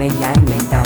没烟没刀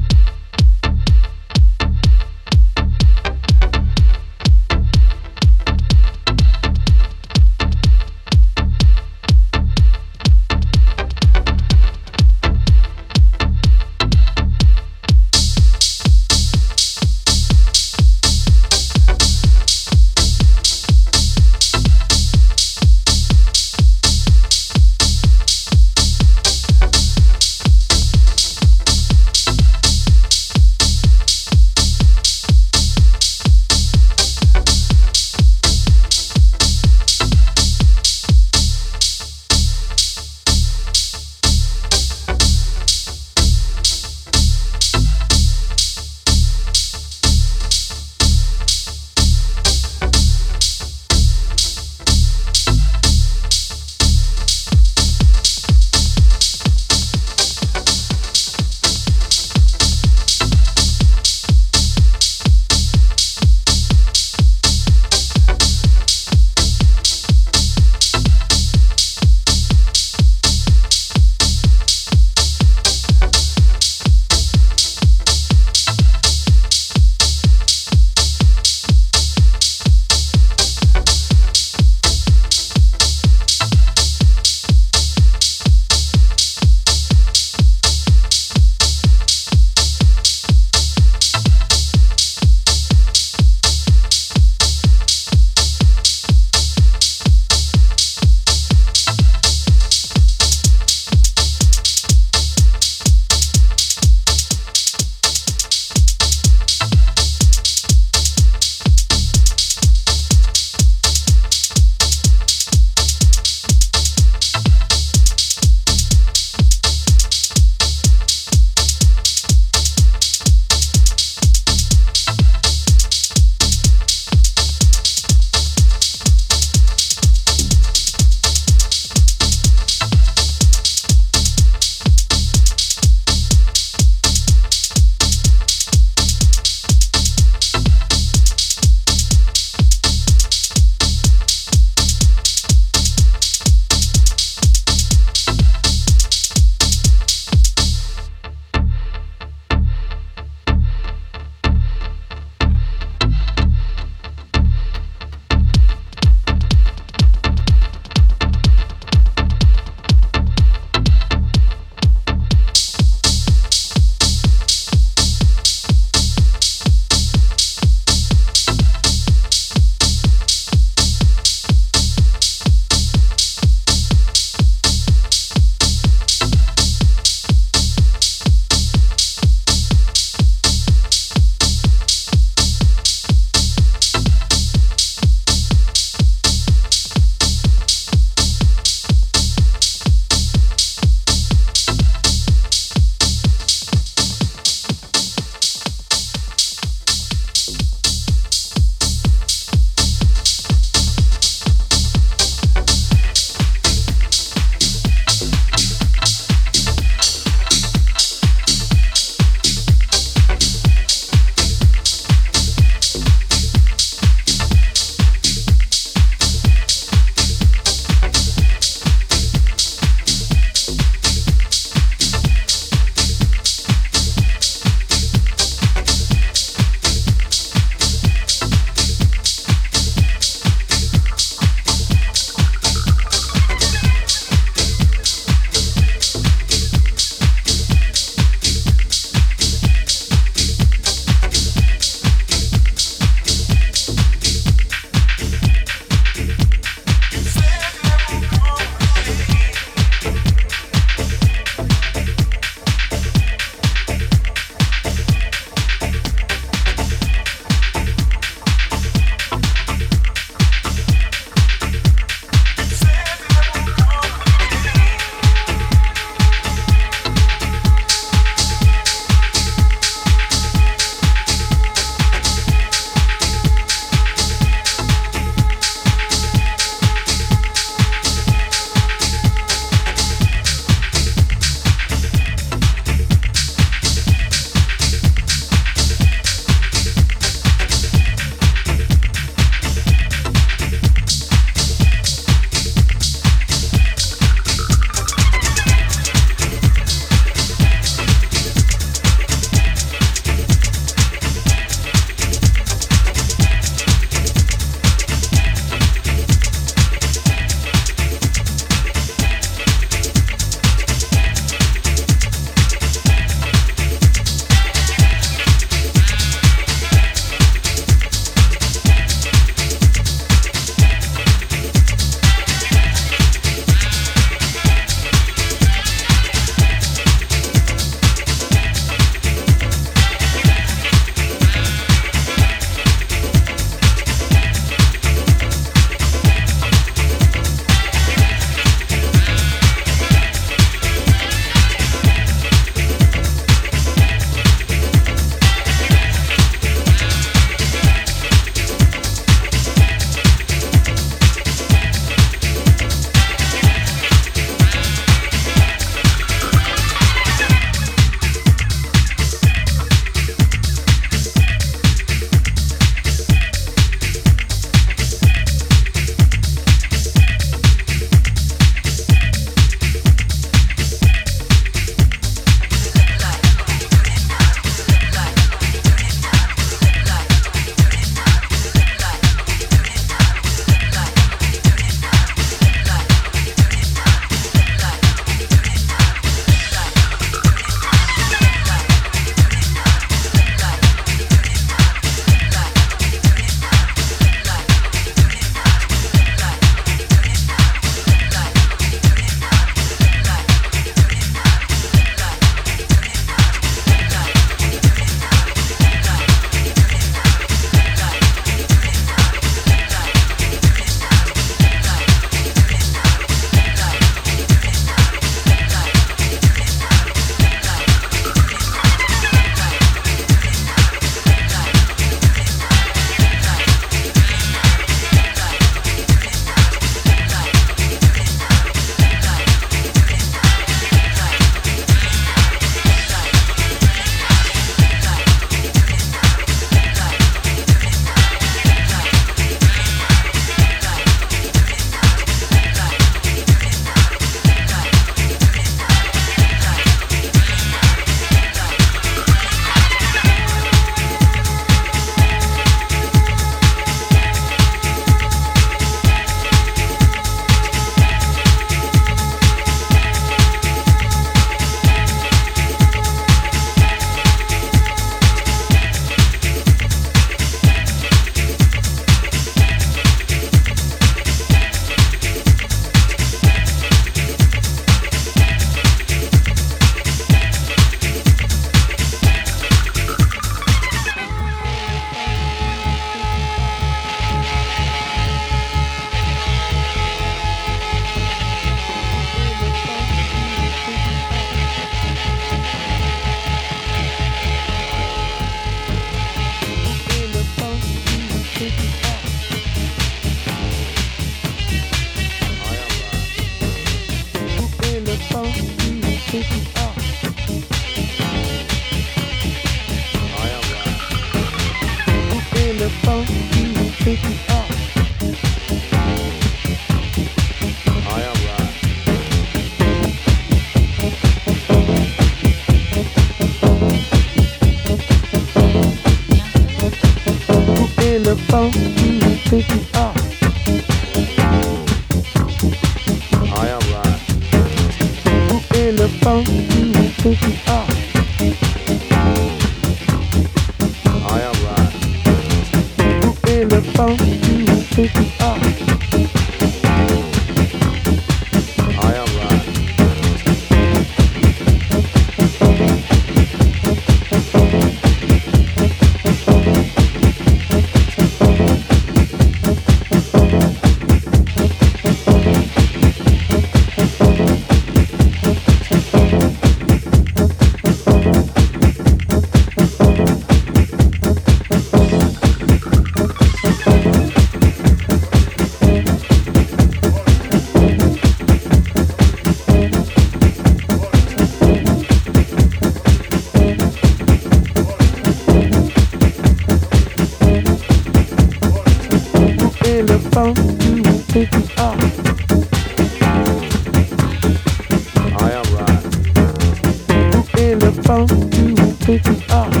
Oh. me up.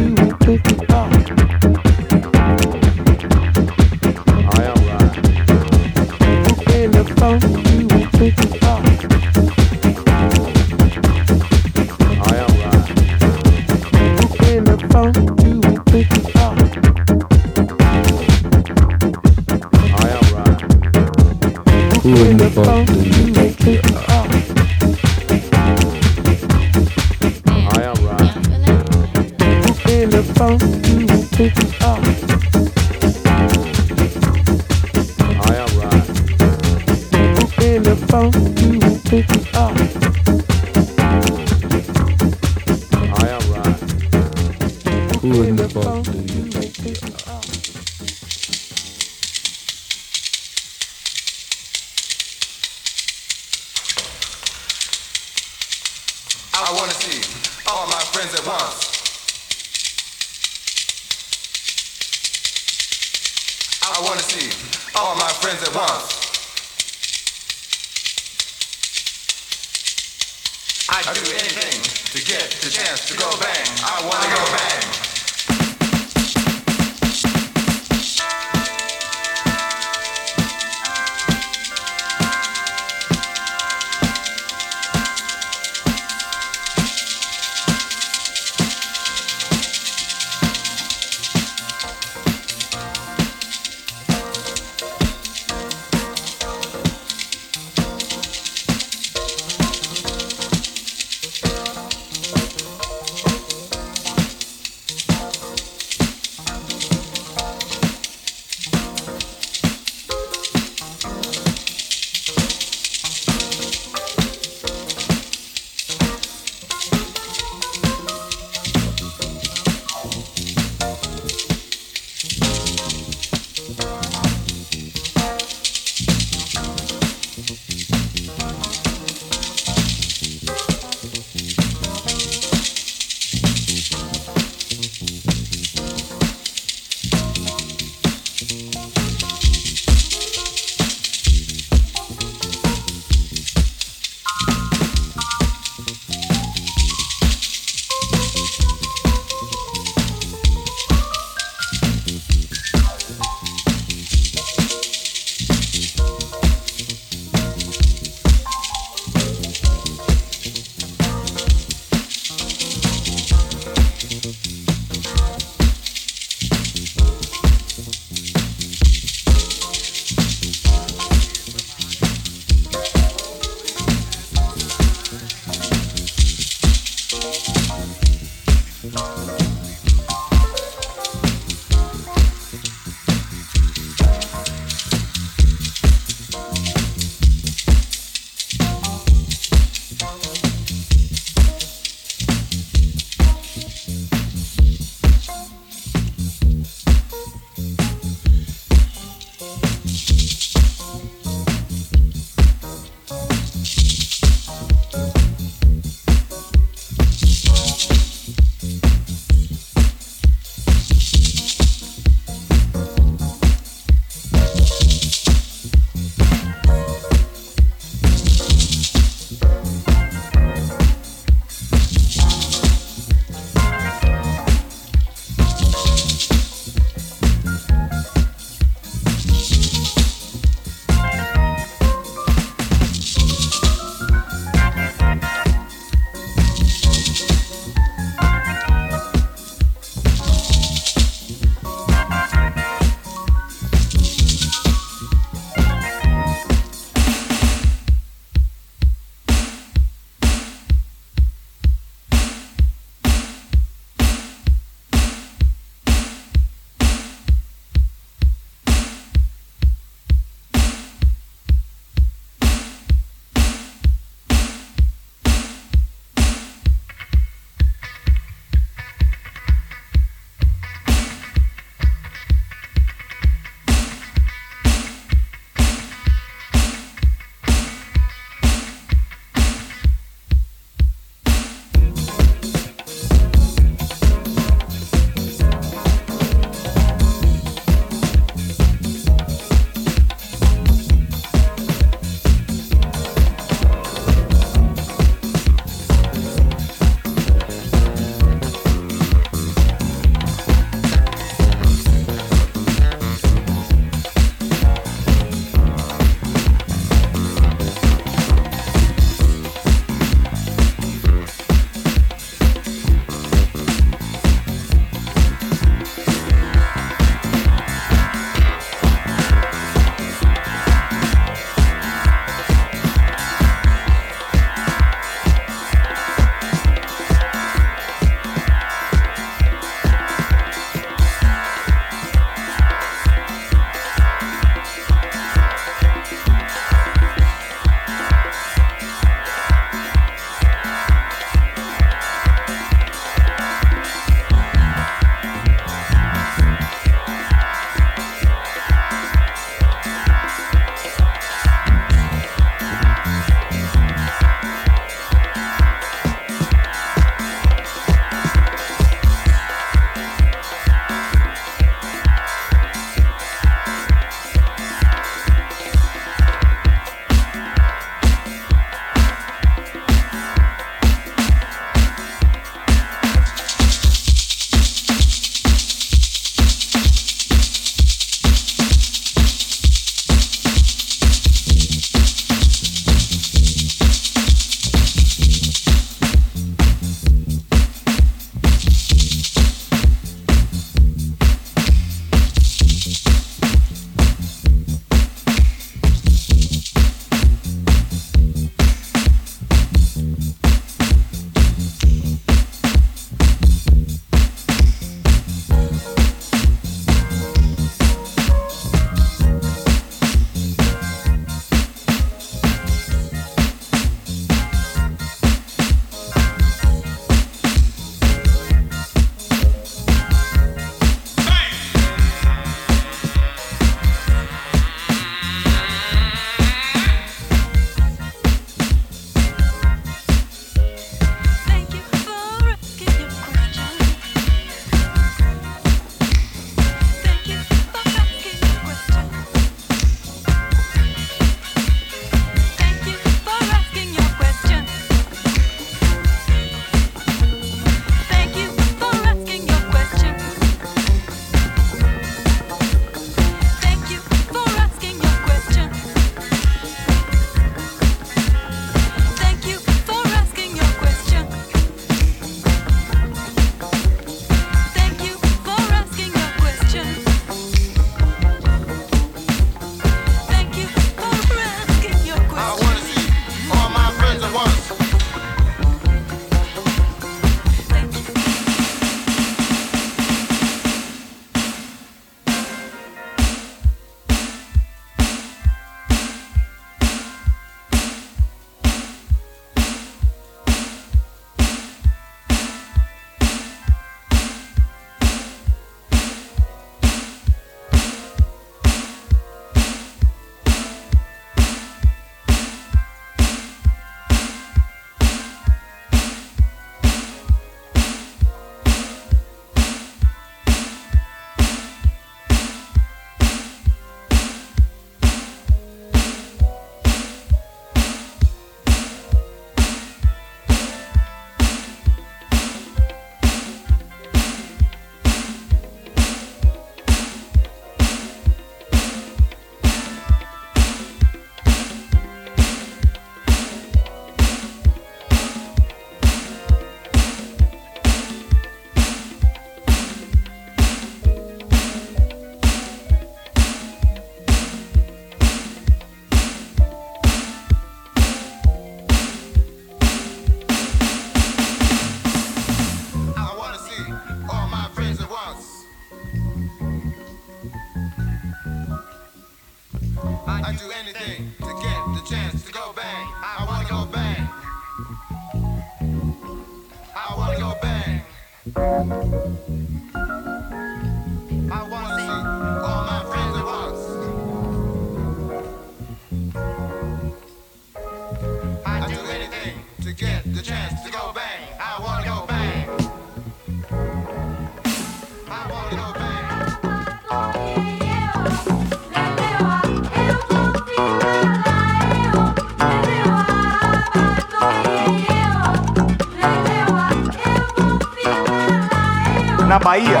Bahia,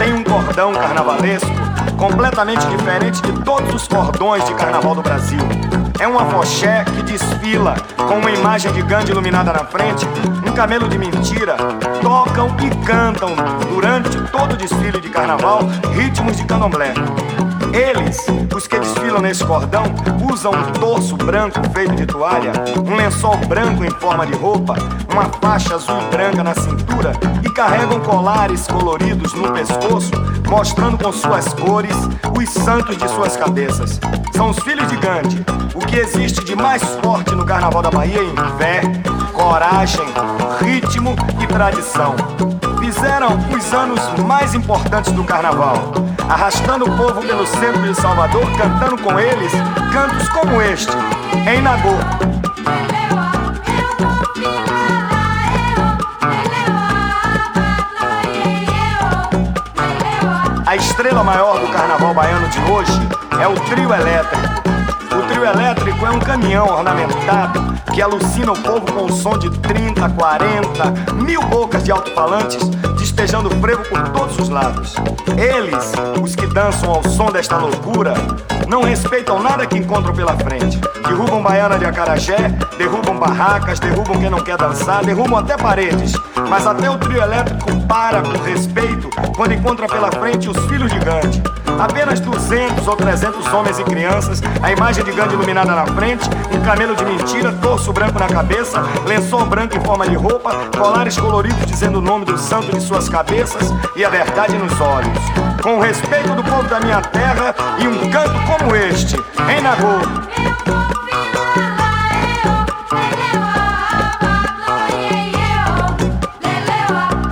tem um cordão carnavalesco completamente diferente de todos os cordões de carnaval do Brasil. É um afoxé que desfila com uma imagem de Gandhi iluminada na frente, um camelo de mentira. Tocam e cantam durante todo o desfile de carnaval ritmos de candomblé. Eles, os que desfilam nesse cordão, usam um torso branco feito de toalha, um lençol branco em forma de roupa, uma faixa azul e branca na cintura e carregam colares coloridos no pescoço, mostrando com suas cores os santos de suas cabeças. São os filhos de Gandhi. O que existe de mais forte no carnaval da Bahia em fé, coragem, ritmo e tradição fizeram os anos mais importantes do carnaval, arrastando o povo pelo centro de Salvador, cantando com eles cantos como este, em Nagô. A estrela maior do carnaval baiano de hoje é o trio elétrico. O trio elétrico é um caminhão ornamentado que alucina o povo com o som de 30, 40, mil bocas de alto-falantes despejando frevo por todos os lados. Eles, os que dançam ao som desta loucura, não respeitam nada que encontram pela frente. Derrubam baiana de acarajé, derrubam barracas, derrubam quem não quer dançar, derrubam até paredes. Mas até o trio elétrico para com respeito quando encontra pela frente os filhos de Gandhi. Apenas 200 ou 300 homens e crianças, a imagem de Gandhi iluminada na frente, um camelo de mentira, torso branco na cabeça, lençol branco em forma de roupa, colares coloridos dizendo o nome do santo de suas cabeças e a verdade nos olhos. Com respeito do povo da minha terra e um canto como este, em Nagô.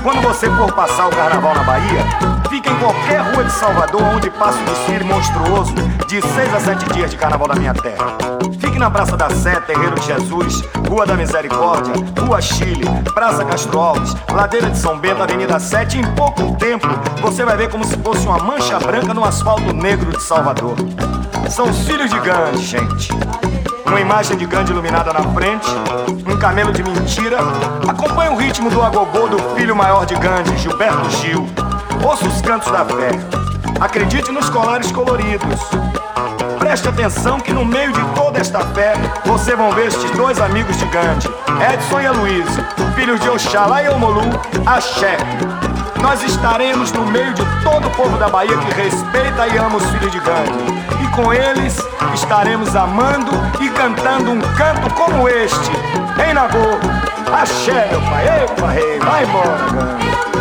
Quando você for passar o carnaval na Bahia, fica em qualquer rua de Salvador onde passa o desfile monstruoso de seis a sete dias de carnaval da minha terra. Fique na Praça da Sé, Terreiro de Jesus, Rua da Misericórdia, Rua Chile, Praça Castro Alves, Ladeira de São Bento, Avenida 7. Em pouco tempo você vai ver como se fosse uma mancha branca no asfalto negro de Salvador. São os filhos de Gandhi, gente. Uma imagem de Gandhi iluminada na frente, um camelo de mentira. Acompanhe o ritmo do agogô do filho maior de Gandhi, Gilberto Gil. Ouça os cantos da fé. Acredite nos colares coloridos. Preste atenção que no meio de toda esta fé, você vão ver estes dois amigos Gandhi, Edson e Aloysio, filhos de Oxalá e Omolu, Axé. Nós estaremos no meio de todo o povo da Bahia que respeita e ama os filhos de Gandhi. E com eles estaremos amando e cantando um canto como este, em Nagô. Axé, meu pai, epa, rei, vai embora, Gandhi.